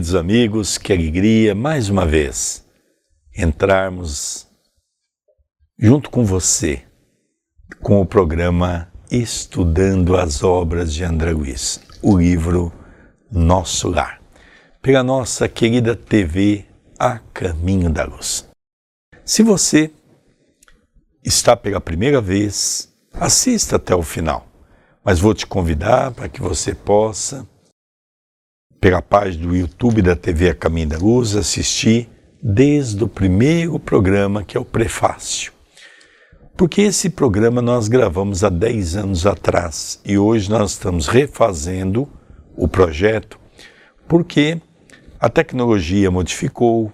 Queridos amigos, que alegria mais uma vez entrarmos junto com você com o programa Estudando as Obras de André Luiz, o livro Nosso Lar, pela nossa querida TV A Caminho da Luz. Se você está pela primeira vez, assista até o final, mas vou te convidar para que você possa pela página do YouTube da TV A Caminho da Luz, assisti desde o primeiro programa, que é o Prefácio. Porque esse programa nós gravamos há 10 anos atrás e hoje nós estamos refazendo o projeto porque a tecnologia modificou,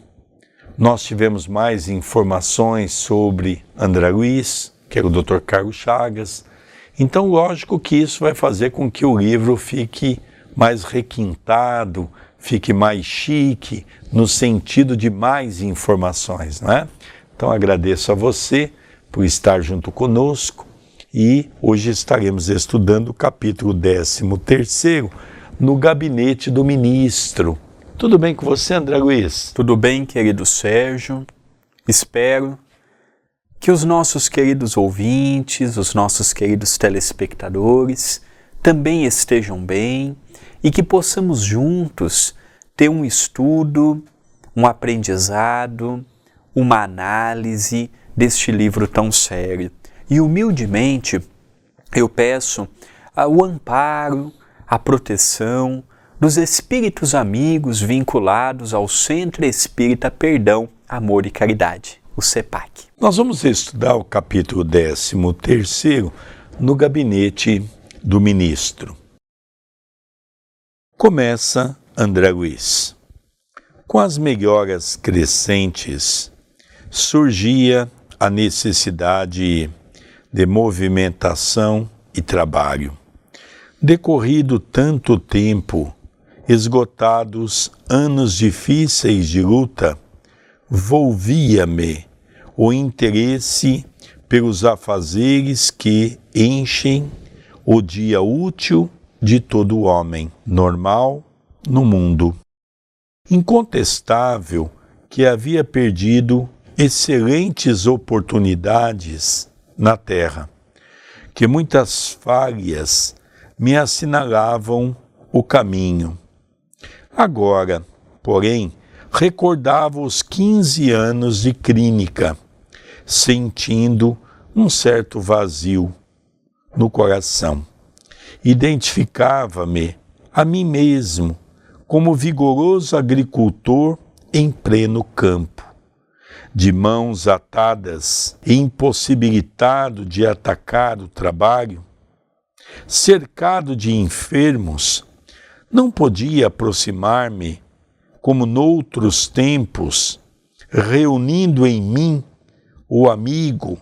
nós tivemos mais informações sobre André Luiz, que era o Dr. Carlos Chagas. Então, lógico que isso vai fazer com que o livro fique mais requintado, fique mais chique, no sentido de mais informações, não é? Então agradeço a você por estar junto conosco e hoje estaremos estudando o capítulo 13 no gabinete do ministro. Tudo bem com você, André Luiz? Tudo bem, querido Sérgio. Espero que os nossos queridos ouvintes, os nossos queridos telespectadores também estejam bem e que possamos juntos ter um estudo, um aprendizado, uma análise deste livro tão sério. E humildemente eu peço o amparo, a proteção dos espíritos amigos vinculados ao Centro Espírita Perdão, Amor e Caridade, o CEPAC. Nós vamos estudar o capítulo 13 no gabinete do ministro. Começa André Luiz. Com as melhoras crescentes, surgia a necessidade de movimentação e trabalho. Decorrido tanto tempo, esgotados anos difíceis de luta, volvia-me o interesse pelos afazeres que enchem o dia útil de todo homem normal no mundo. Incontestável que havia perdido excelentes oportunidades na terra, que muitas falhas me assinalavam o caminho. Agora, porém, recordava os 15 anos de clínica, sentindo um certo vazio no coração identificava-me a mim mesmo como vigoroso agricultor em pleno campo, de mãos atadas e impossibilitado de atacar o trabalho, cercado de enfermos, não podia aproximar-me como noutros tempos, reunindo em mim o amigo,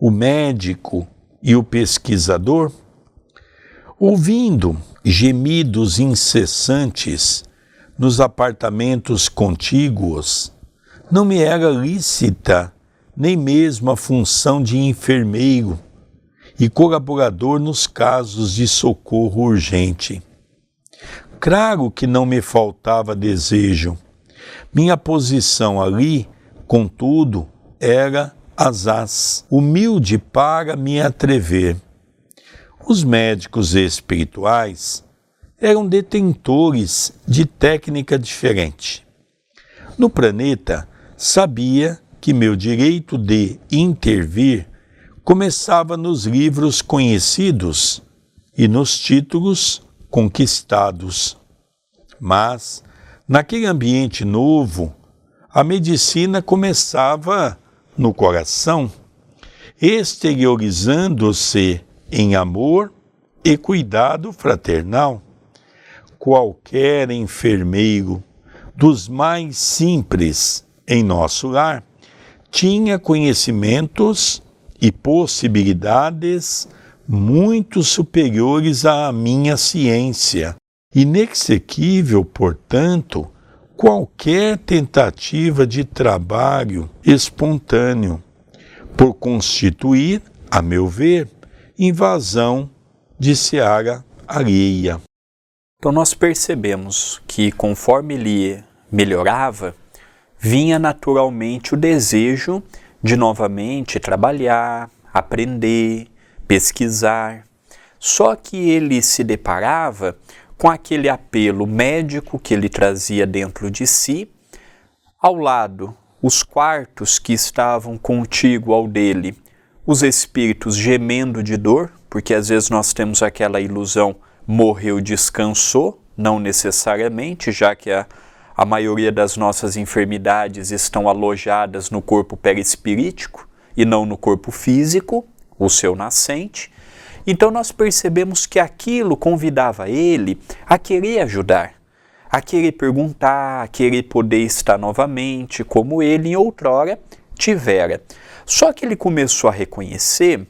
o médico e o pesquisador? Ouvindo gemidos incessantes nos apartamentos contíguos, não me era lícita nem mesmo a função de enfermeiro e colaborador nos casos de socorro urgente. Claro que não me faltava desejo. Minha posição ali, contudo, era asaz, humilde para me atrever os médicos espirituais eram detentores de técnica diferente. No planeta, sabia que meu direito de intervir começava nos livros conhecidos e nos títulos conquistados. Mas, naquele ambiente novo, a medicina começava no coração, exteriorizando-se em amor e cuidado fraternal. Qualquer enfermeiro, dos mais simples em nosso lar, tinha conhecimentos e possibilidades muito superiores à minha ciência. Inexequível, portanto, qualquer tentativa de trabalho espontâneo, por constituir, a meu ver, invasão de seara alheia. Então nós percebemos que conforme ele melhorava, vinha naturalmente o desejo de novamente trabalhar, aprender, pesquisar. Só que ele se deparava com aquele apelo médico que ele trazia dentro de si, ao lado, os quartos que estavam contigo ao dele, os espíritos gemendo de dor, porque às vezes nós temos aquela ilusão, morreu, descansou, não necessariamente, já que a a maioria das nossas enfermidades estão alojadas no corpo perispirítico e não no corpo físico, o seu nascente. Então nós percebemos que aquilo convidava ele a querer ajudar, a querer perguntar, a querer poder estar novamente como ele em outrora tivera. Só que ele começou a reconhecer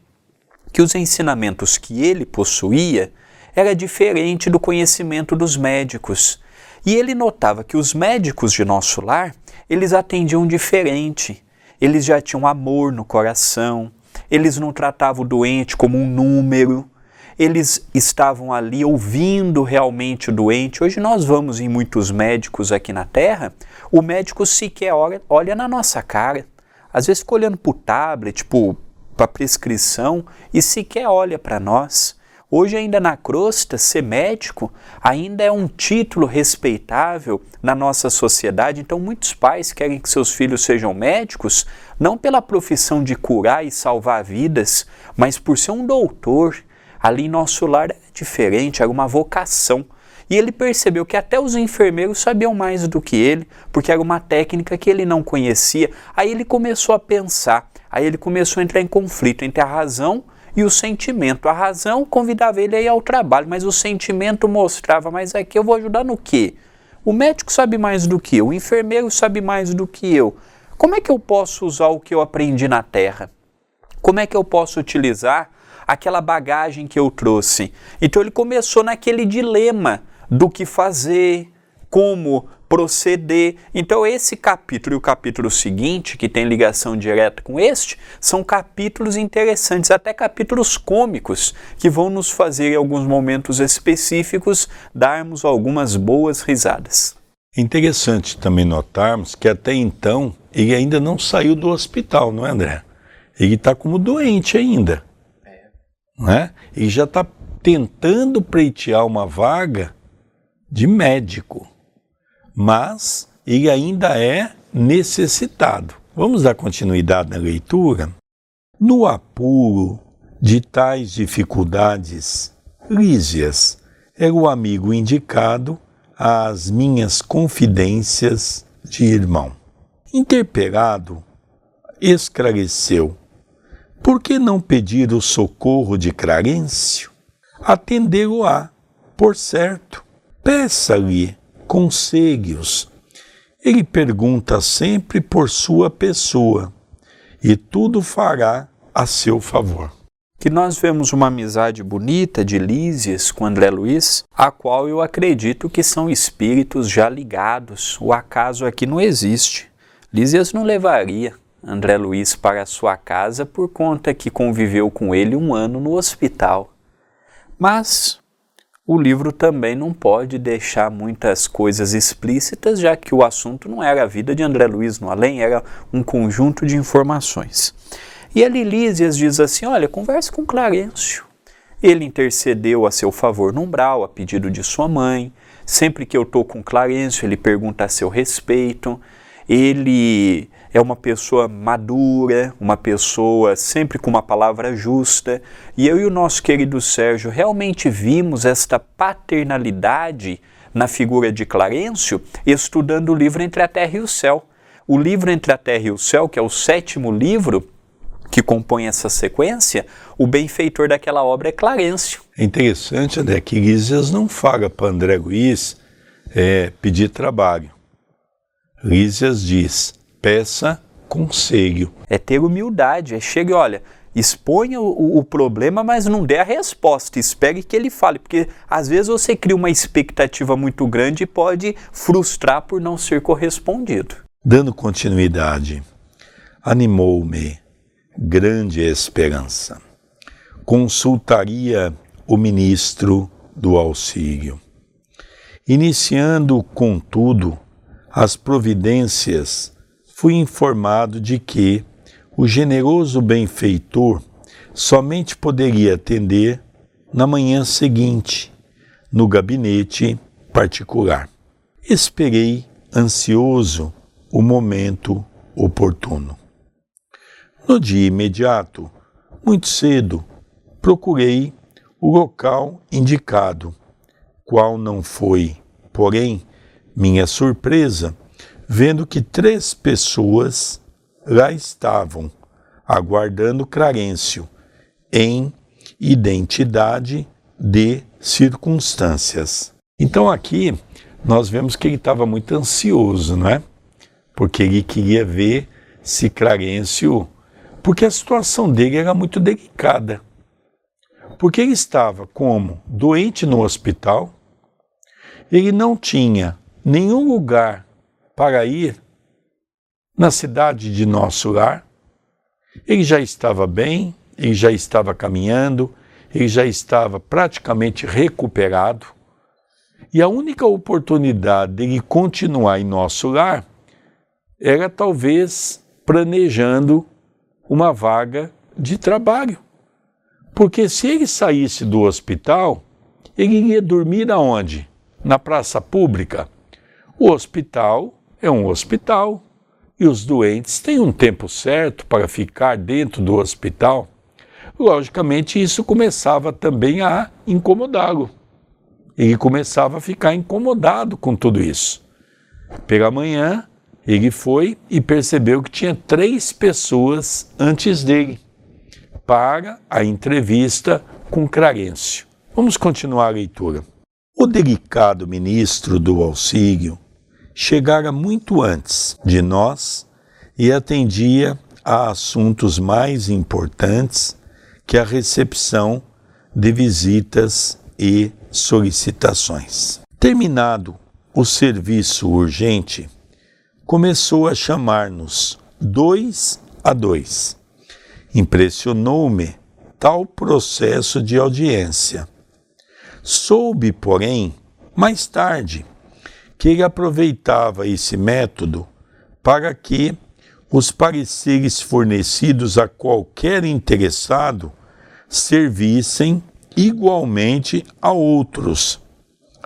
que os ensinamentos que ele possuía era diferente do conhecimento dos médicos e ele notava que os médicos de nosso lar, eles atendiam diferente. Eles já tinham amor no coração, eles não tratavam o doente como um número, eles estavam ali ouvindo realmente o doente. Hoje nós vamos em muitos médicos aqui na Terra, o médico sequer olha, olha na nossa cara. Às vezes fica olhando para o tablet, tipo, para prescrição, e sequer olha para nós. Hoje, ainda na crosta, ser médico ainda é um título respeitável na nossa sociedade. Então, muitos pais querem que seus filhos sejam médicos, não pela profissão de curar e salvar vidas, mas por ser um doutor. Ali nosso lar é diferente, era uma vocação. E ele percebeu que até os enfermeiros sabiam mais do que ele, porque era uma técnica que ele não conhecia. Aí ele começou a pensar, aí ele começou a entrar em conflito entre a razão e o sentimento. A razão convidava ele a ir ao trabalho, mas o sentimento mostrava, mas aqui eu vou ajudar no quê? O médico sabe mais do que eu, o enfermeiro sabe mais do que eu. Como é que eu posso usar o que eu aprendi na Terra? Como é que eu posso utilizar aquela bagagem que eu trouxe? Então ele começou naquele dilema do que fazer, como proceder. Então, esse capítulo e o capítulo seguinte, que tem ligação direta com este, são capítulos interessantes, até capítulos cômicos, que vão nos fazer, em alguns momentos específicos, darmos algumas boas risadas. Interessante também notarmos que até então ele ainda não saiu do hospital, não é, André? Ele está como doente ainda. É. Não é? E já está tentando pleitear uma vaga de médico mas ele ainda é necessitado. Vamos dar continuidade na leitura? No apuro de tais dificuldades, Lísias era o amigo indicado às minhas confidências de irmão. Interpelado, esclareceu: por que não pedir o socorro de Clarencio? Atendê-lo-á, por certo. Peça-lhe conselhos. Ele pergunta sempre por sua pessoa e tudo fará a seu favor. Que nós vemos uma amizade bonita de Lísias com André Luiz, a qual eu acredito que são espíritos já ligados. O acaso aqui não existe. Lísias não levaria André Luiz para a sua casa por conta que conviveu com ele um ano no hospital. Mas o livro também não pode deixar muitas coisas explícitas, já que o assunto não era a vida de André Luiz no além, era um conjunto de informações. E a Lilísias diz assim: olha, converse com Clarencio. Ele intercedeu a seu favor no umbral, a pedido de sua mãe. Sempre que eu estou com Clarencio, ele pergunta a seu respeito. Ele é uma pessoa madura, uma pessoa sempre com uma palavra justa. E eu e o nosso querido Sérgio realmente vimos esta paternalidade na figura de Clarencio estudando o livro Entre a Terra e o Céu. O livro Entre a Terra e o Céu, que é o sétimo livro que compõe essa sequência, o benfeitor daquela obra é Clarencio. É interessante, André, que Lísias não fala para André Luiz é, pedir trabalho. Lísias diz: peça conselho. É ter humildade, é chegue, olha, exponha o, o, problema, mas não dê a resposta, espere que ele fale, porque às vezes você cria uma expectativa muito grande e pode frustrar por não ser correspondido. Dando continuidade, animou-me grande esperança. Consultaria o ministro do auxílio. Iniciando, contudo, as providências, fui informado de que o generoso benfeitor somente poderia atender na manhã seguinte, no gabinete particular. Esperei ansioso o momento oportuno. No dia imediato, muito cedo, procurei o local indicado, qual não foi, porém, minha surpresa, vendo que três pessoas lá estavam, aguardando Clarencio, em identidade de circunstâncias. Então aqui nós vemos que ele estava muito ansioso, não é? Porque ele queria ver se Clarencio. Porque a situação dele era muito delicada. Porque ele estava como doente no hospital, ele não tinha nenhum lugar para ir na cidade de nosso lar, ele já estava bem, ele já estava caminhando, ele já estava praticamente recuperado, e a única oportunidade de continuar em nosso lar era talvez planejando uma vaga de trabalho. Porque se ele saísse do hospital, ele iria dormir aonde? Na praça pública. O hospital é um hospital e os doentes têm um tempo certo para ficar dentro do hospital. Logicamente, isso começava também a incomodá-lo. Ele começava a ficar incomodado com tudo isso. Pela manhã, ele foi e percebeu que tinha três pessoas antes dele para a entrevista com Clarencio. Vamos continuar a leitura. O delicado ministro do auxílio chegara muito antes de nós e atendia a assuntos mais importantes que a recepção de visitas e solicitações. Terminado o serviço urgente, começou a chamar-nos dois a dois. Impressionou-me tal processo de audiência. Soube, porém, mais tarde, que ele aproveitava esse método para que os pareceres fornecidos a qualquer interessado servissem igualmente a outros.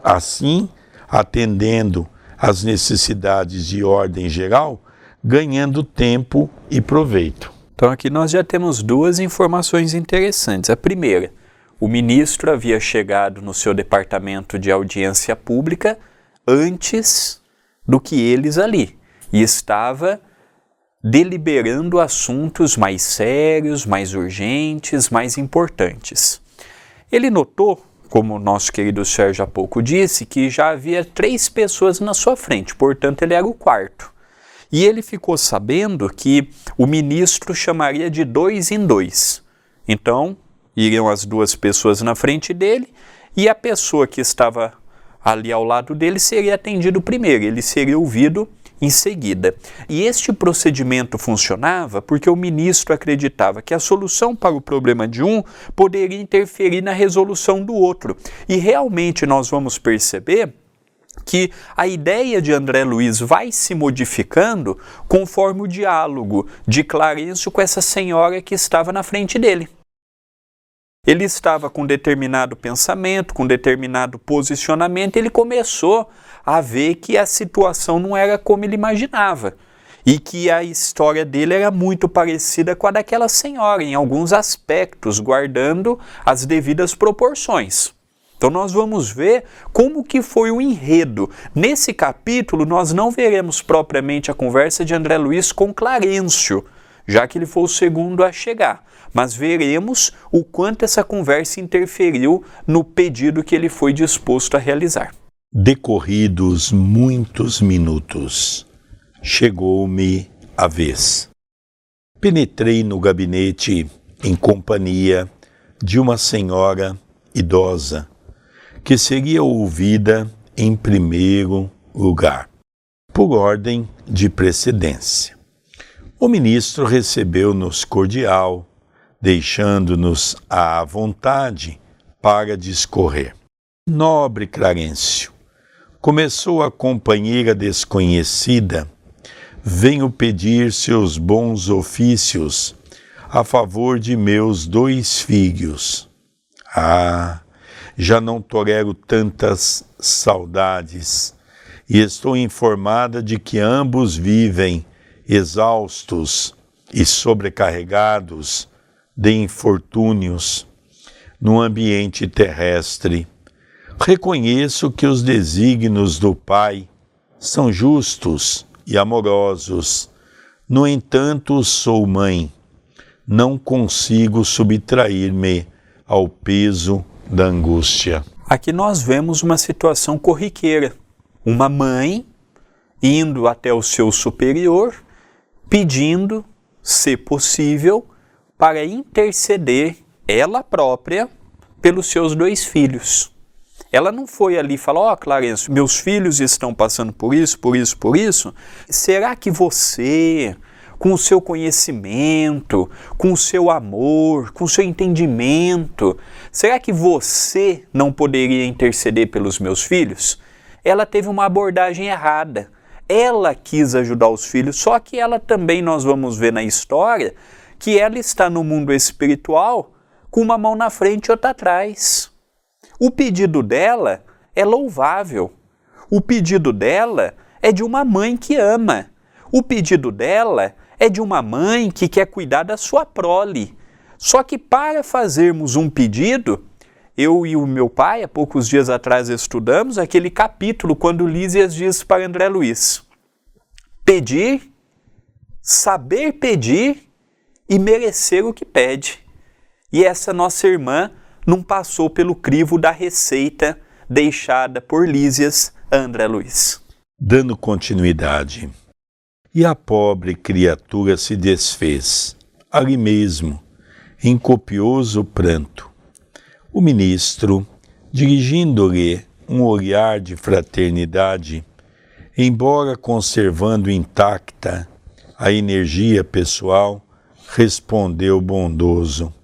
Assim, atendendo às necessidades de ordem geral, ganhando tempo e proveito. Então, aqui nós já temos duas informações interessantes. A primeira, o ministro havia chegado no seu departamento de audiência pública antes do que eles ali e estava deliberando assuntos mais sérios, mais urgentes, mais importantes. Ele notou como o nosso querido Sérgio há pouco disse, que já havia três pessoas na sua frente, portanto, ele era o quarto. E ele ficou sabendo que o ministro chamaria de dois em dois. Então, iriam as duas pessoas na frente dele e a pessoa que estava ali ao lado dele seria atendido primeiro, ele seria ouvido em seguida. E este procedimento funcionava porque o ministro acreditava que a solução para o problema de um poderia interferir na resolução do outro. E realmente nós vamos perceber que a ideia de André Luiz vai se modificando conforme o diálogo de Clarencio com essa senhora que estava na frente dele. Ele estava com determinado pensamento, com determinado posicionamento, ele começou a ver que a situação não era como ele imaginava e que a história dele era muito parecida com a daquela senhora em alguns aspectos, guardando as devidas proporções. Então nós vamos ver como que foi o enredo. Nesse capítulo nós não veremos propriamente a conversa de André Luiz com Clarencio, já que ele foi o segundo a chegar, mas veremos o quanto essa conversa interferiu no pedido que ele foi disposto a realizar. Decorridos muitos minutos, chegou-me a vez. Penetrei no gabinete em companhia de uma senhora idosa, que seria ouvida em primeiro lugar, por ordem de precedência. O ministro recebeu-nos cordial, deixando-nos à vontade para discorrer. Nobre Clarencio, Começou a companheira desconhecida, venho pedir seus bons ofícios a favor de meus dois filhos. Ah, já não tolero tantas saudades e estou informada de que ambos vivem exaustos e sobrecarregados de infortúnios no ambiente terrestre. Reconheço que os desígnios do Pai são justos e amorosos. No entanto, sou mãe. Não consigo subtrair-me ao peso da angústia. Aqui nós vemos uma situação corriqueira. Uma mãe indo até o seu superior, pedindo, se possível, para interceder ela própria pelos seus dois filhos. Ela não foi ali e falou: Ó, oh, Clarence, meus filhos estão passando por isso, por isso, por isso. Será que você, com o seu conhecimento, com o seu amor, com o seu entendimento, será que você não poderia interceder pelos meus filhos? Ela teve uma abordagem errada. Ela quis ajudar os filhos, só que ela também, nós vamos ver na história, que ela está no mundo espiritual com uma mão na frente e outra atrás. O pedido dela é louvável. O pedido dela é de uma mãe que ama. O pedido dela é de uma mãe que quer cuidar da sua prole. Só que para fazermos um pedido, eu e o meu pai, há poucos dias atrás, estudamos aquele capítulo quando Lísias diz para André Luiz: pedir, saber pedir e merecer o que pede. E essa nossa irmã não passou pelo crivo da receita deixada por Lísias a André Luiz. Dando continuidade. E a pobre criatura se desfez, ali mesmo, em copioso pranto. O ministro, dirigindo-lhe um olhar de fraternidade, embora conservando intacta a energia pessoal, respondeu bondoso: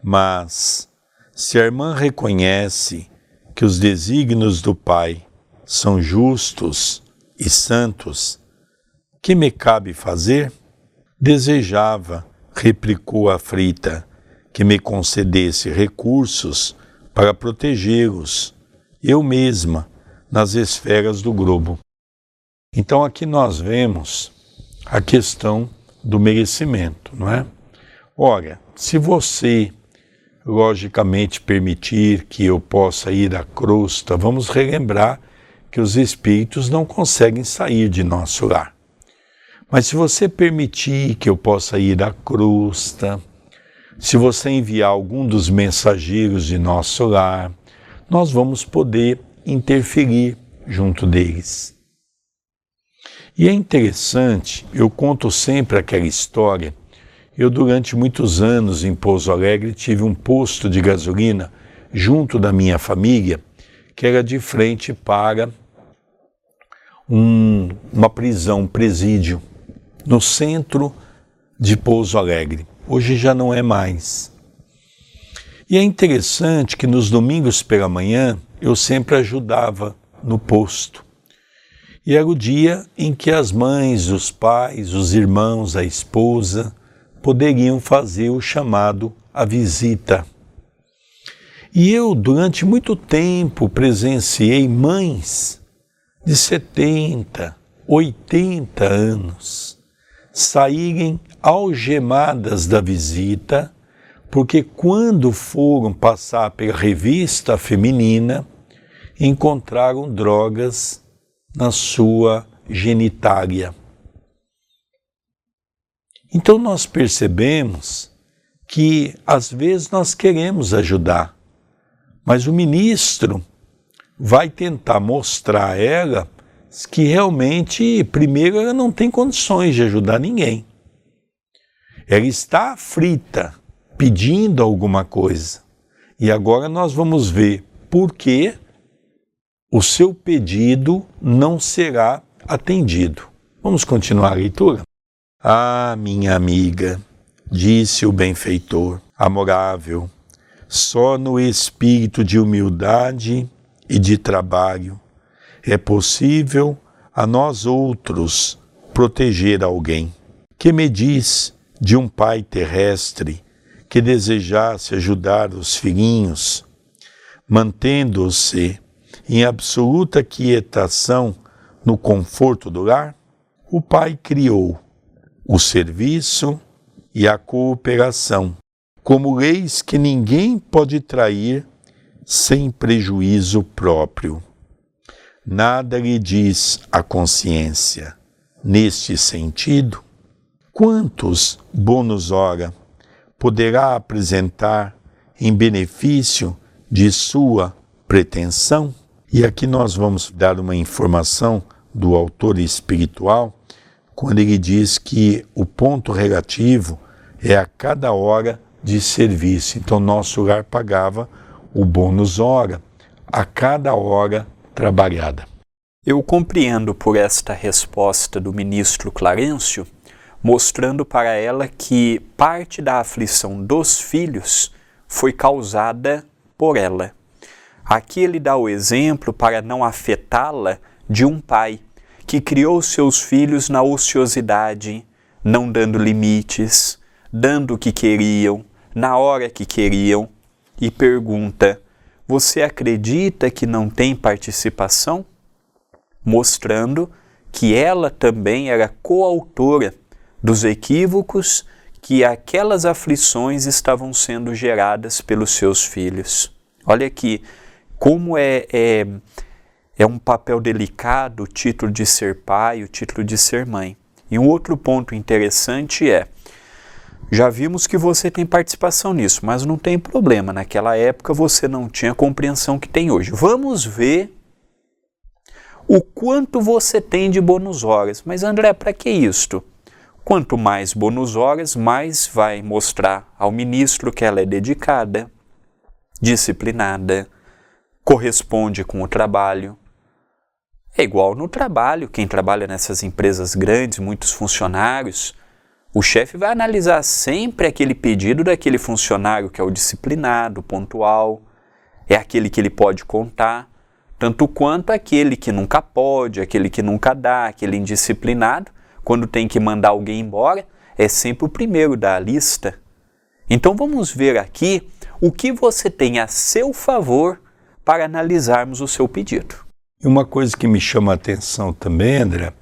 Mas se a irmã reconhece que os desígnios do Pai são justos e santos, que me cabe fazer? Desejava, replicou a frita, que me concedesse recursos para protegê-los, eu mesma, nas esferas do globo. Então aqui nós vemos a questão do merecimento, não é? Ora, se você logicamente permitir que eu possa ir à crosta, vamos relembrar que os espíritos não conseguem sair de nosso lar. Mas se você permitir que eu possa ir à crosta, se você enviar algum dos mensageiros de nosso lar, nós vamos poder interferir junto deles. E é interessante, eu conto sempre aquela história eu, durante muitos anos em Pouso Alegre, tive um posto de gasolina junto da minha família, que era de frente para um, uma prisão, um presídio, no centro de Pouso Alegre. Hoje já não é mais. E é interessante que nos domingos pela manhã eu sempre ajudava no posto. E era o dia em que as mães, os pais, os irmãos, a esposa, poderiam fazer o chamado a visita. E eu, durante muito tempo, presenciei mães de 70, 80 anos saírem algemadas da visita, porque quando foram passar pela revista feminina, encontraram drogas na sua genitália. Então nós percebemos que às vezes nós queremos ajudar, mas o ministro vai tentar mostrar a ela que realmente, primeiro, ela não tem condições de ajudar ninguém. Ela está aflita, pedindo alguma coisa. E agora nós vamos ver por que o seu pedido não será atendido. Vamos continuar a leitura? Ah, minha amiga, disse o benfeitor, amorável, só no espírito de humildade e de trabalho é possível a nós outros proteger alguém. Que me diz de um pai terrestre que desejasse ajudar os filhinhos, mantendo-se em absoluta quietação no conforto do lar? O pai criou o serviço e a cooperação como leis que ninguém pode trair sem prejuízo próprio. Nada lhe diz a consciência. Neste sentido, quantos bônus hora poderá apresentar em benefício de sua pretensão? E aqui nós vamos dar uma informação do autor espiritual, quando ele diz que o ponto relativo é a cada hora de serviço. Então, nosso lar pagava o bônus hora a cada hora trabalhada. Eu compreendo por esta resposta do ministro Clarencio, mostrando para ela que parte da aflição dos filhos foi causada por ela. Aqui ele dá o exemplo para não afetá-la de um pai que criou seus filhos na ociosidade, não dando limites, dando o que queriam, na hora que queriam, e pergunta: Você acredita que não tem participação? Mostrando que ela também era coautora dos equívocos que aquelas aflições estavam sendo geradas pelos seus filhos. Olha aqui como é, é, é um papel delicado o título de ser pai, o título de ser mãe. E um outro ponto interessante é já vimos que você tem participação nisso, mas não tem problema. Naquela época você não tinha a compreensão que tem hoje. Vamos ver o quanto você tem de bônus horas. Mas André, para que isto? Quanto mais bônus horas, mais vai mostrar ao ministro que ela é dedicada, disciplinada, corresponde com o trabalho. É igual no trabalho, quem trabalha nessas empresas grandes, muitos funcionários, o chefe vai analisar sempre aquele pedido daquele funcionário que é o disciplinado, pontual, é aquele que ele pode contar, tanto quanto aquele que nunca pode, aquele que nunca dá, aquele indisciplinado, quando tem que mandar alguém embora, é sempre o primeiro da lista. Então vamos ver aqui o que você tem a seu favor para analisarmos o seu pedido. Uma coisa que me chama a atenção também, André,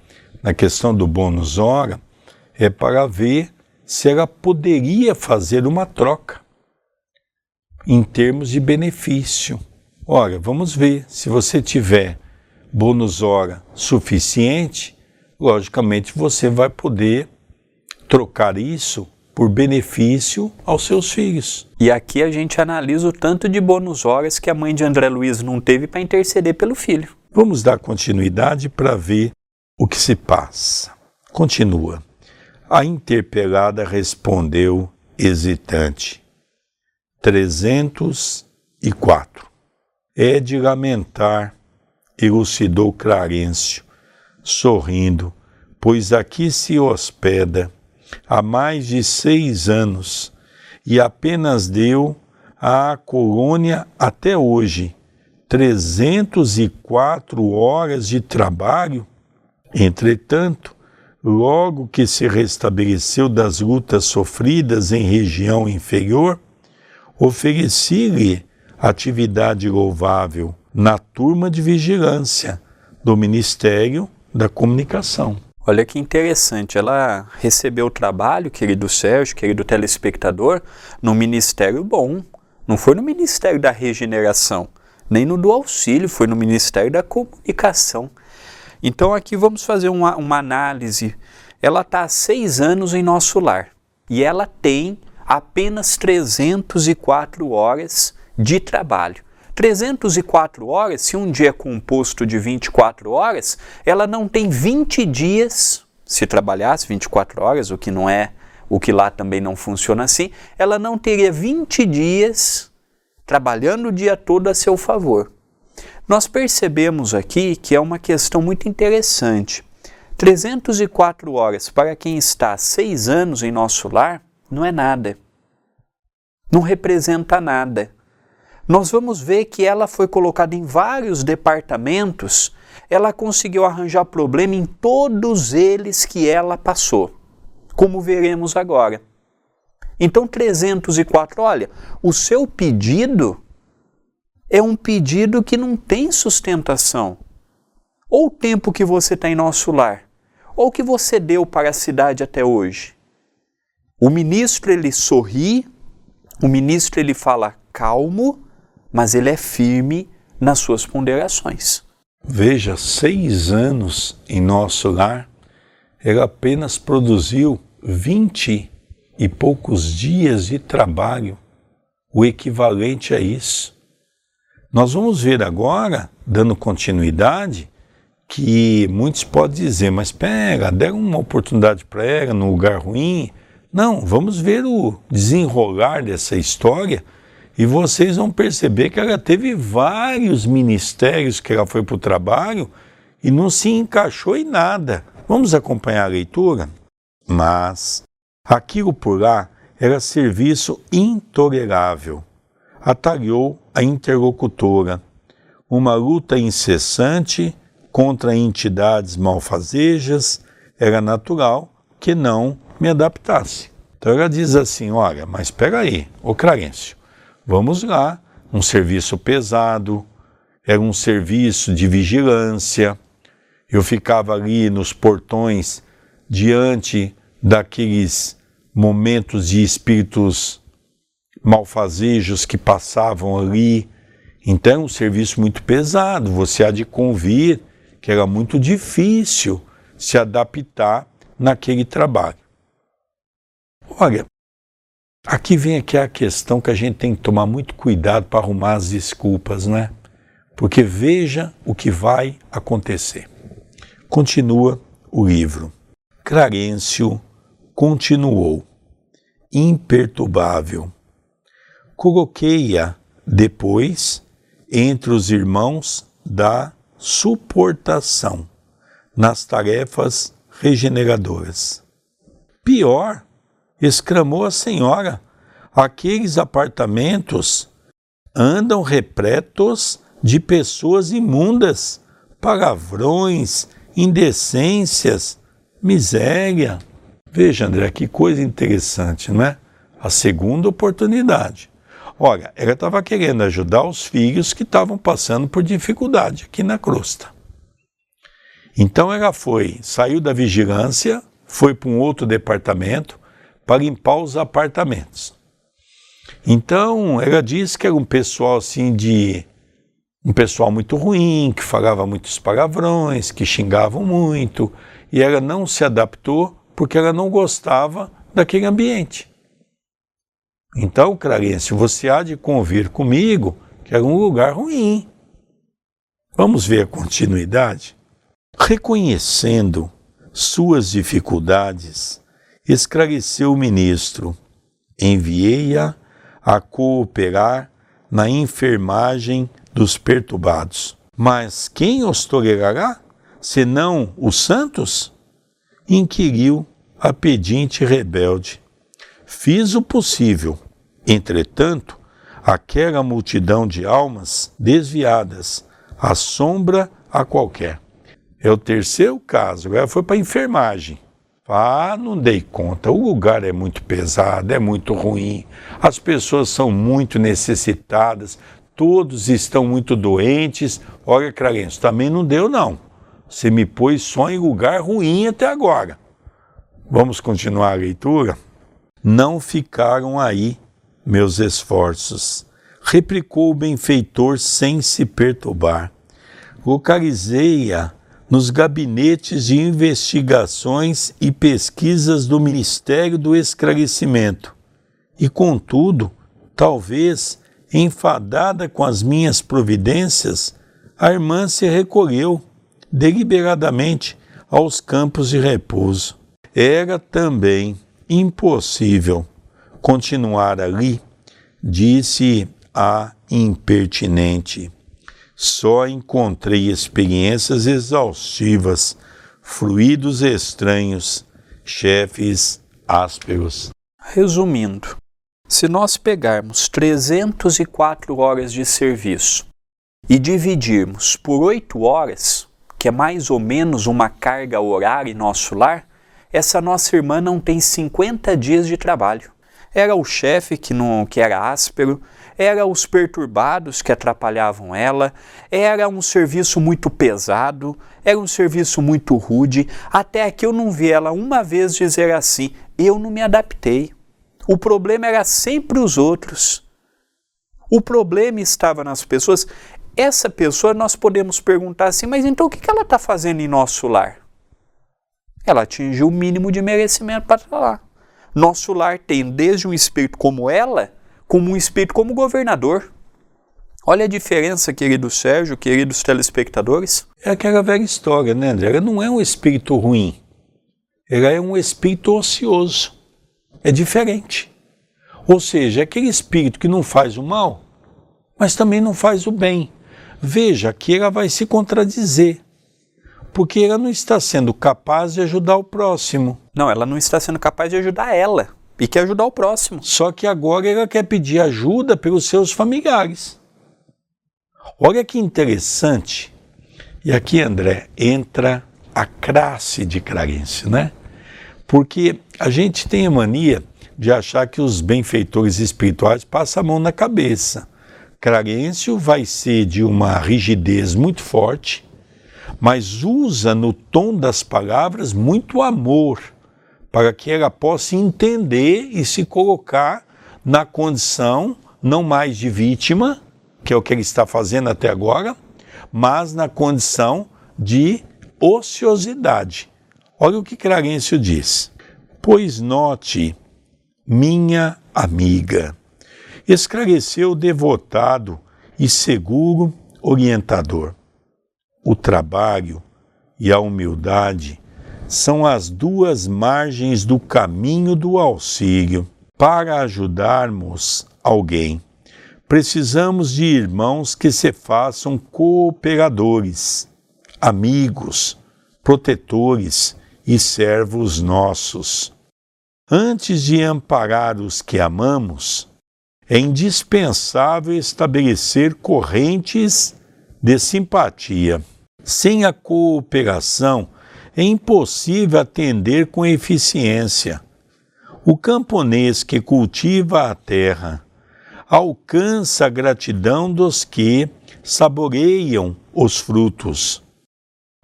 na questão do bônus hora, é para ver se ela poderia fazer uma troca em termos de benefício. Ora, vamos ver, se você tiver bônus hora suficiente, logicamente você vai poder trocar isso por benefício aos seus filhos. E aqui a gente analisa o tanto de bônus horas que a mãe de André Luiz não teve para interceder pelo filho. Vamos dar continuidade para ver o que se passa. Continua. A interpelada respondeu hesitante. 304. É de lamentar, elucidou Clarencio, sorrindo, pois aqui se hospeda há mais de seis anos e apenas deu à colônia até hoje 304 horas de trabalho. Entretanto, logo que se restabeleceu das lutas sofridas em região inferior, ofereci-lhe atividade louvável na turma de vigilância do Ministério da Comunicação. Olha que interessante, ela recebeu o trabalho, querido Sérgio, querido telespectador, no Ministério bom. Não foi no Ministério da Regeneração, nem no do auxílio, foi no Ministério da Comunicação. Então aqui vamos fazer uma, uma análise. Ela está há seis anos em nosso lar e ela tem apenas 304 horas de trabalho. 304 horas, se um dia é composto de 24 horas, ela não tem 20 dias, se trabalhasse 24 horas, o que não é, o que lá também não funciona assim, ela não teria 20 dias trabalhando o dia todo a seu favor. Nós percebemos aqui que é uma questão muito interessante. 304 horas para quem está há seis anos em nosso lar não é nada. Não representa nada. Nós vamos ver que ela foi colocada em vários departamentos ela conseguiu arranjar problema em todos eles que ela passou, como veremos agora. Então, 304, olha, o seu pedido é um pedido que não tem sustentação. Ou o tempo que você está em nosso lar, ou que você deu para a cidade até hoje. O ministro ele sorri, o ministro ele fala calmo, mas ele é firme nas suas ponderações. Veja, seis anos em nosso lar, ele apenas produziu vinte e poucos dias de trabalho, o equivalente a isso. Nós vamos ver agora, dando continuidade, que muitos podem dizer, mas pega, deram uma oportunidade para ela num lugar ruim. Não, vamos ver o desenrolar dessa história e vocês vão perceber que ela teve vários ministérios que ela foi para o trabalho e não se encaixou em nada. Vamos acompanhar a leitura? Mas aquilo por lá era serviço intolerável. Atalhou a interlocutora. Uma luta incessante contra entidades malfazejas, era natural que não me adaptasse. Então ela diz assim: olha, mas espera aí, ô Clarencio, vamos lá, um serviço pesado, era um serviço de vigilância. Eu ficava ali nos portões diante daqueles momentos de espíritos malfazejos que passavam ali. Então, é um serviço muito pesado. Você há de convir que era muito difícil se adaptar naquele trabalho. Olha, aqui vem aqui a questão que a gente tem que tomar muito cuidado para arrumar as desculpas, né? Porque veja o que vai acontecer. Continua o livro. Clarencio continuou, imperturbável. Coloquei-a depois entre os irmãos da suportação nas tarefas regeneradoras. Pior, exclamou a senhora, aqueles apartamentos andam repletos de pessoas imundas, palavrões, indecências, miséria. Veja, André, que coisa interessante, não é? A segunda oportunidade. Olha, ela estava querendo ajudar os filhos que estavam passando por dificuldade aqui na crosta. Então ela foi, saiu da vigilância, foi para um outro departamento para limpar os apartamentos. Então ela disse que era um pessoal assim de um pessoal muito ruim, que falava muitos palavrões, que xingavam muito, e ela não se adaptou porque ela não gostava daquele ambiente. Então, Clarence, você há de convir comigo que era um lugar ruim. Vamos ver a continuidade? Reconhecendo suas dificuldades, esclareceu o ministro: enviei-a a cooperar na enfermagem dos perturbados. Mas quem os tolerará, senão os santos? inquiriu a pedinte rebelde. Fiz o possível, Entretanto, aquela multidão de almas desviadas assombra a qualquer. É o terceiro caso, agora foi para a enfermagem. Ah, não dei conta, o lugar é muito pesado, é muito ruim, as pessoas são muito necessitadas, todos estão muito doentes. Olha, Clarence, também não deu não. Você me pôs só em lugar ruim até agora. Vamos continuar a leitura? Não ficaram aí meus esforços, replicou o benfeitor sem se perturbar. Localizei-a nos gabinetes de investigações e pesquisas do Ministério do Esclarecimento. E, contudo, talvez, enfadada com as minhas providências, a irmã se recolheu deliberadamente aos campos de repouso. Era também impossível continuar ali, disse a impertinente. Só encontrei experiências exaustivas, fluidos estranhos, chefes ásperos. Resumindo, se nós pegarmos 304 horas de serviço e dividirmos por 8 horas, que é mais ou menos uma carga horária em nosso lar, essa nossa irmã não tem 50 dias de trabalho. Era o chefe que, não, que era áspero, era os perturbados que atrapalhavam ela, era um serviço muito pesado, era um serviço muito rude, até que eu não vi ela uma vez dizer assim: eu não me adaptei. O problema era sempre os outros. O problema estava nas pessoas. Essa pessoa nós podemos perguntar assim, mas então o que ela está fazendo em nosso lar? Ela atingiu o mínimo de merecimento para estar lá. Nosso lar tem desde um espírito como ela, como um espírito como governador. Olha a diferença, querido Sérgio, queridos telespectadores. É aquela velha história, né, André? Ela não é um espírito ruim. Ela é um espírito ocioso. É diferente. Ou seja, é aquele espírito que não faz o mal, mas também não faz o bem. Veja que ela vai se contradizer, porque ela não está sendo capaz de ajudar o próximo. Não, ela não está sendo capaz de ajudar ela e quer ajudar o próximo. Só que agora ela quer pedir ajuda pelos seus familiares. Olha que interessante. E aqui, André, entra a classe de Clarence, né? Porque a gente tem a mania de achar que os benfeitores espirituais passam a mão na cabeça. Clarencio vai ser de uma rigidez muito forte, mas usa no tom das palavras muito amor, para que ela possa entender e se colocar na condição não mais de vítima, que é o que ele está fazendo até agora, mas na condição de ociosidade. Olha o que Clarencio diz. Pois note minha amiga. Esclareceu devotado e seguro orientador. O trabalho e a humildade são as duas margens do caminho do auxílio. Para ajudarmos alguém, precisamos de irmãos que se façam cooperadores, amigos, protetores e servos nossos. Antes de amparar os que amamos, é indispensável estabelecer correntes de simpatia. Sem a cooperação, é impossível atender com eficiência. O camponês que cultiva a terra alcança a gratidão dos que saboreiam os frutos.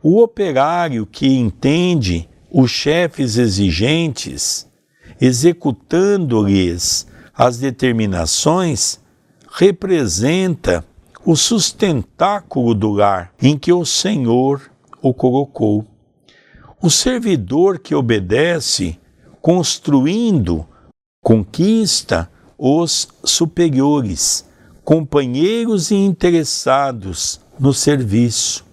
O operário que entende os chefes exigentes executando-lhes as determinações, representa o sustentáculo do lar em que o Senhor o colocou. O servidor que obedece, construindo, conquista os superiores, companheiros e interessados no serviço.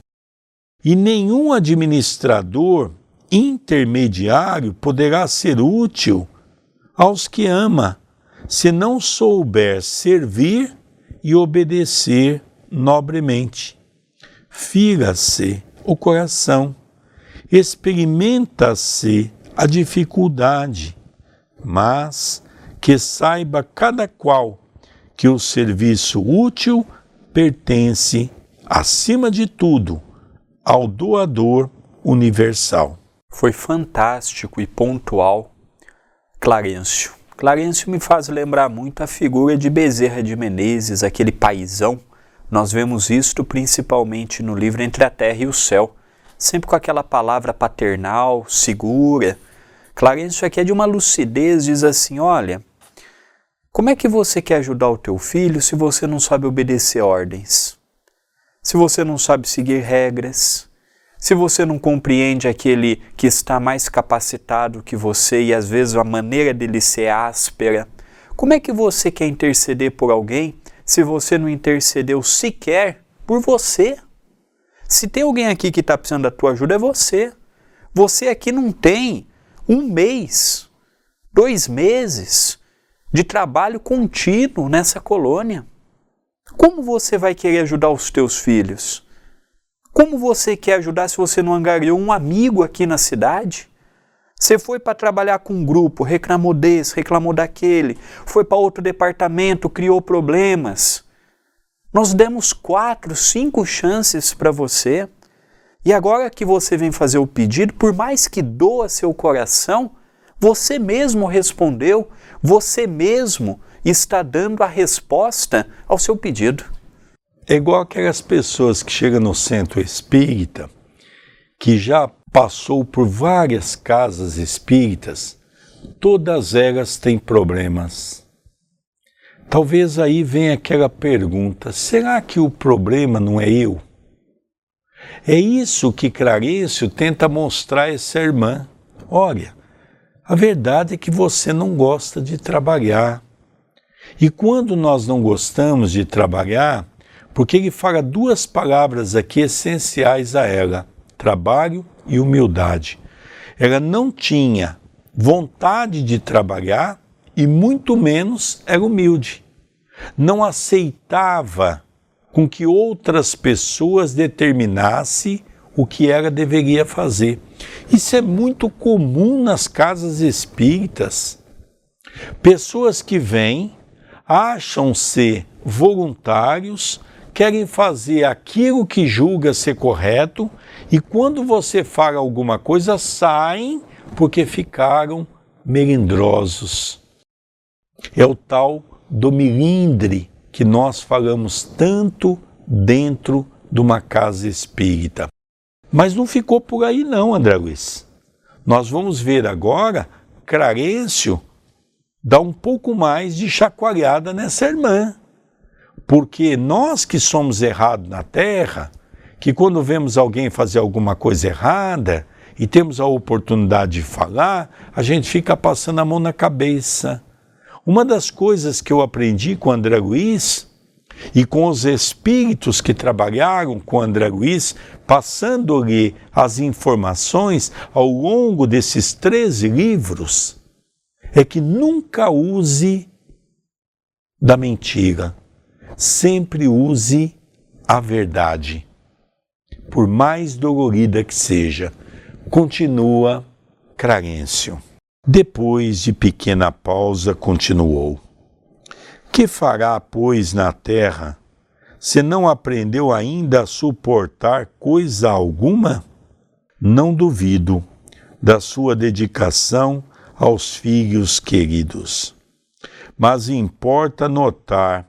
E nenhum administrador intermediário poderá ser útil aos que ama, se não souber servir e obedecer nobremente. Fira-se o coração, experimenta-se a dificuldade, mas que saiba cada qual que o serviço útil pertence, acima de tudo, ao doador universal. Foi fantástico e pontual Clarencio. Clarencio me faz lembrar muito a figura de Bezerra de Menezes, aquele paisão. Nós vemos isto principalmente no livro Entre a Terra e o Céu, sempre com aquela palavra paternal, segura. Clarencio aqui é de uma lucidez, diz assim: olha, como é que você quer ajudar o teu filho se você não sabe obedecer ordens? Se você não sabe seguir regras? Se você não compreende aquele que está mais capacitado que você e às vezes a maneira dele ser áspera, como é que você quer interceder por alguém se você não intercedeu sequer por você? Se tem alguém aqui que está precisando da tua ajuda, é você. Você aqui não tem um mês, dois meses de trabalho contínuo nessa colônia. Como você vai querer ajudar os teus filhos? Como você quer ajudar se você não angariou um amigo aqui na cidade? Você foi para trabalhar com um grupo, reclamou desse, reclamou daquele, foi para outro departamento, criou problemas. Nós demos quatro, cinco chances para você E agora que você vem fazer o pedido, por mais que doa seu coração, você mesmo respondeu, você mesmo está dando a resposta ao seu pedido. É igual aquelas pessoas que chegam no centro espírita, que já passou por várias casas espíritas, todas elas têm problemas. Talvez aí venha aquela pergunta: será que o problema não é eu? É isso que Clarencio tenta mostrar a essa irmã. Olha, a verdade é que você não gosta de trabalhar. E quando nós não gostamos de trabalhar, porque ele fala duas palavras aqui essenciais a ela: trabalho e humildade. Ela não tinha vontade de trabalhar e muito menos era humilde. Não aceitava com que outras pessoas determinassem o que ela deveria fazer. Isso é muito comum nas casas espíritas. Pessoas que vêm, acham ser voluntários, querem fazer aquilo que julga ser correto e quando você fala alguma coisa, saem porque ficaram melindrosos. É o tal do milindre que nós falamos tanto dentro de uma casa espírita. Mas não ficou por aí não, André Luiz. Nós vamos ver agora Clarencio dar um pouco mais de chacoalhada nessa irmã. Porque nós que somos errados na terra, que quando vemos alguém fazer alguma coisa errada e temos a oportunidade de falar, a gente fica passando a mão na cabeça. Uma das coisas que eu aprendi com André Luiz e com os espíritos que trabalharam com André Luiz, passando-lhe as informações ao longo desses 13 livros, é que nunca use da mentira sempre use a verdade. Por mais dolorida que seja, continua Clarencio. Depois de pequena pausa, continuou: Que fará, pois, na terra, se não aprendeu ainda a suportar coisa alguma? Não duvido da sua dedicação aos filhos queridos. Mas importa notar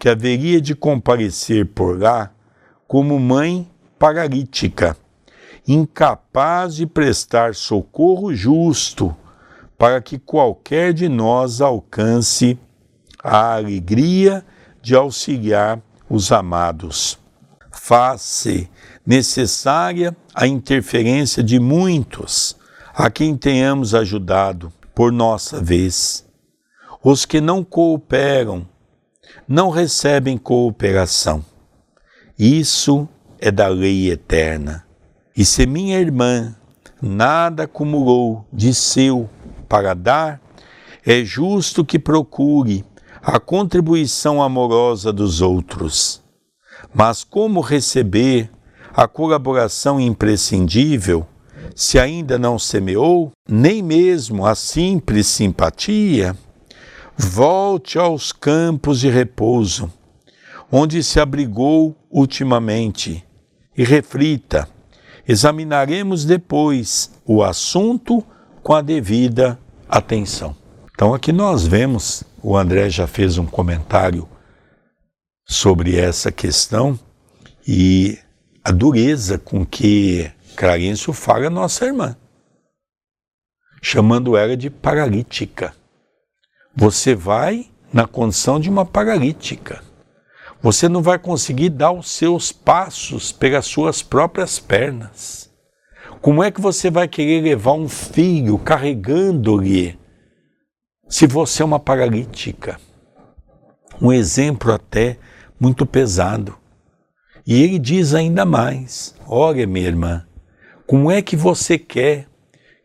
que haveria de comparecer por lá como mãe paralítica, incapaz de prestar socorro justo para que qualquer de nós alcance a alegria de auxiliar os amados. Faz-se necessária a interferência de muitos a quem tenhamos ajudado por nossa vez. Os que não cooperam não recebem cooperação. Isso é da lei eterna. E se minha irmã nada acumulou de seu para dar, é justo que procure a contribuição amorosa dos outros. Mas como receber a colaboração imprescindível se ainda não semeou, nem mesmo a simples simpatia? Volte aos campos de repouso, onde se abrigou ultimamente, e reflita. Examinaremos depois o assunto com a devida atenção. Então, aqui nós vemos, o André já fez um comentário sobre essa questão e a dureza com que Clarencio fala a nossa irmã, chamando ela de paralítica você vai na condição de uma paralítica. Você não vai conseguir dar os seus passos pelas suas próprias pernas. Como é que você vai querer levar um filho carregando-lhe se você é uma paralítica? Um exemplo até muito pesado. E ele diz ainda mais: Olha, minha irmã, como é que você quer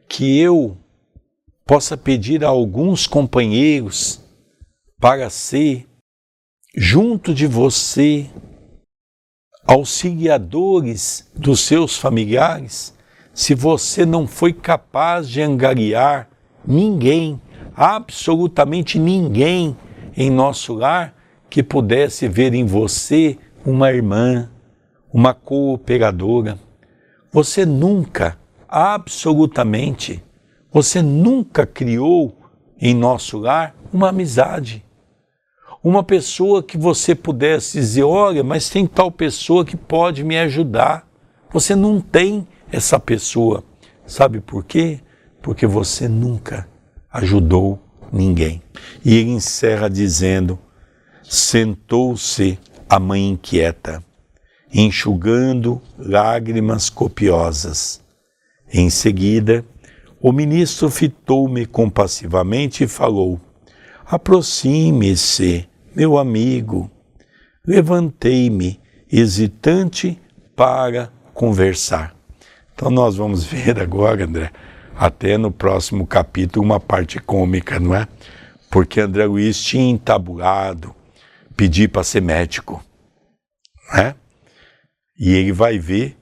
que eu possa pedir a alguns companheiros para ser, junto de você, auxiliadores dos seus familiares, se você não foi capaz de angariar ninguém, absolutamente ninguém em nosso lar que pudesse ver em você uma irmã, uma cooperadora. Você nunca, absolutamente, você nunca criou em nosso lar uma amizade. Uma pessoa que você pudesse dizer: olha, mas tem tal pessoa que pode me ajudar. Você não tem essa pessoa. Sabe por quê? Porque você nunca ajudou ninguém. E ele encerra dizendo: Sentou-se a mãe inquieta, enxugando lágrimas copiosas. Em seguida, o ministro fitou-me compassivamente e falou: Aproxime-se, meu amigo. Levantei-me, hesitante, para conversar. Então, nós vamos ver agora, André, até no próximo capítulo, uma parte cômica, não é? Porque André Luiz tinha entabulado pedir para ser médico, né? E ele vai ver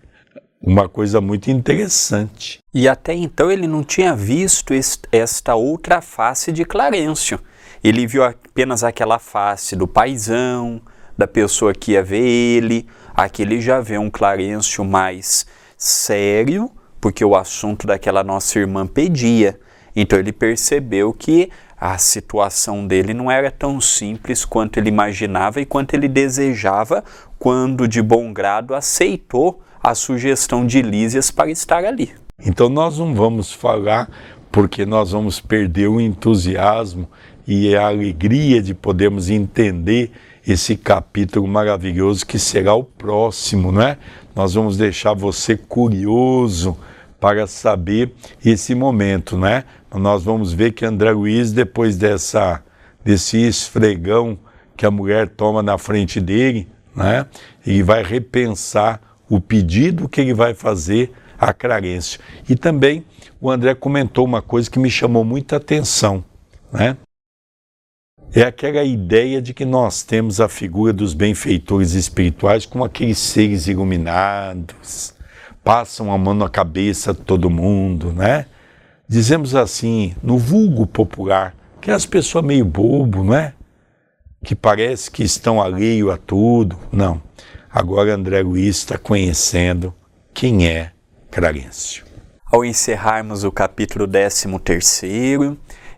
uma coisa muito interessante. E até então ele não tinha visto esta outra face de Clarencio. Ele viu apenas aquela face do paisão, da pessoa que ia ver ele. Aqui ele já vê um Clarencio mais sério, porque o assunto daquela nossa irmã pedia. Então ele percebeu que a situação dele não era tão simples quanto ele imaginava e quanto ele desejava quando de bom grado aceitou a sugestão de Lísias para estar ali. Então nós não vamos falar porque nós vamos perder o entusiasmo e a alegria de podermos entender esse capítulo maravilhoso que será o próximo, não é? Nós vamos deixar você curioso para saber esse momento, né? Nós vamos ver que André Luiz, depois dessa, desse esfregão que a mulher toma na frente dele, né? Ele vai repensar o pedido que ele vai fazer a Clarencio. E também o André comentou uma coisa que me chamou muita atenção, né? É aquela ideia de que nós temos a figura dos benfeitores espirituais como aqueles seres iluminados, passam a mão na cabeça de todo mundo, né? Dizemos assim, no vulgo popular, que as pessoas meio bobo, não é? Que parece que estão alheio a tudo. Não. Agora André Luiz está conhecendo quem é Clarencio. Ao encerrarmos o capítulo 13,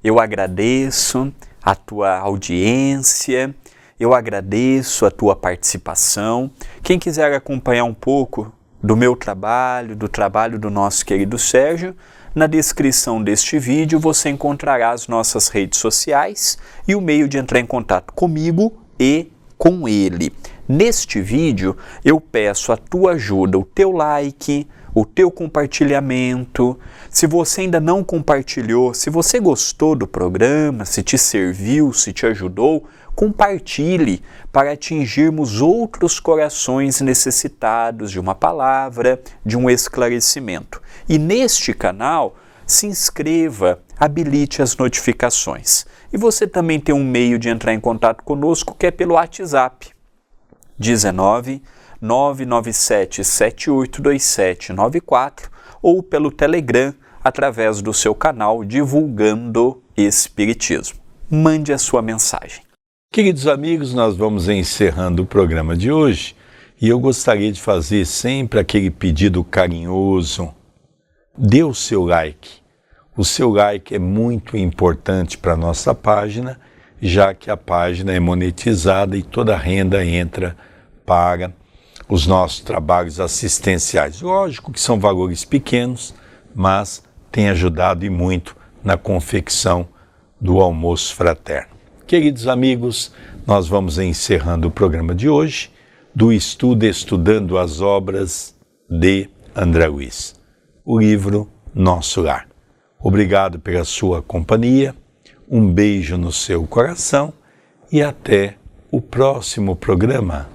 eu agradeço a tua audiência, eu agradeço a tua participação. Quem quiser acompanhar um pouco do meu trabalho, do trabalho do nosso querido Sérgio, na descrição deste vídeo você encontrará as nossas redes sociais e o meio de entrar em contato comigo e com ele. Neste vídeo eu peço a tua ajuda, o teu like, o teu compartilhamento. Se você ainda não compartilhou, se você gostou do programa, se te serviu, se te ajudou, compartilhe para atingirmos outros corações necessitados de uma palavra, de um esclarecimento. E neste canal, se inscreva, habilite as notificações. E você também tem um meio de entrar em contato conosco que é pelo WhatsApp 19 997 782794 ou pelo Telegram através do seu canal Divulgando Espiritismo. Mande a sua mensagem. Queridos amigos, nós vamos encerrando o programa de hoje e eu gostaria de fazer sempre aquele pedido carinhoso. Dê o seu like. O seu like é muito importante para a nossa página, já que a página é monetizada e toda a renda entra para os nossos trabalhos assistenciais. Lógico que são valores pequenos, mas tem ajudado e muito na confecção do almoço fraterno. Queridos amigos, nós vamos encerrando o programa de hoje do estudo Estudando as Obras de André Luiz, o livro Nosso Lar. Obrigado pela sua companhia, um beijo no seu coração e até o próximo programa.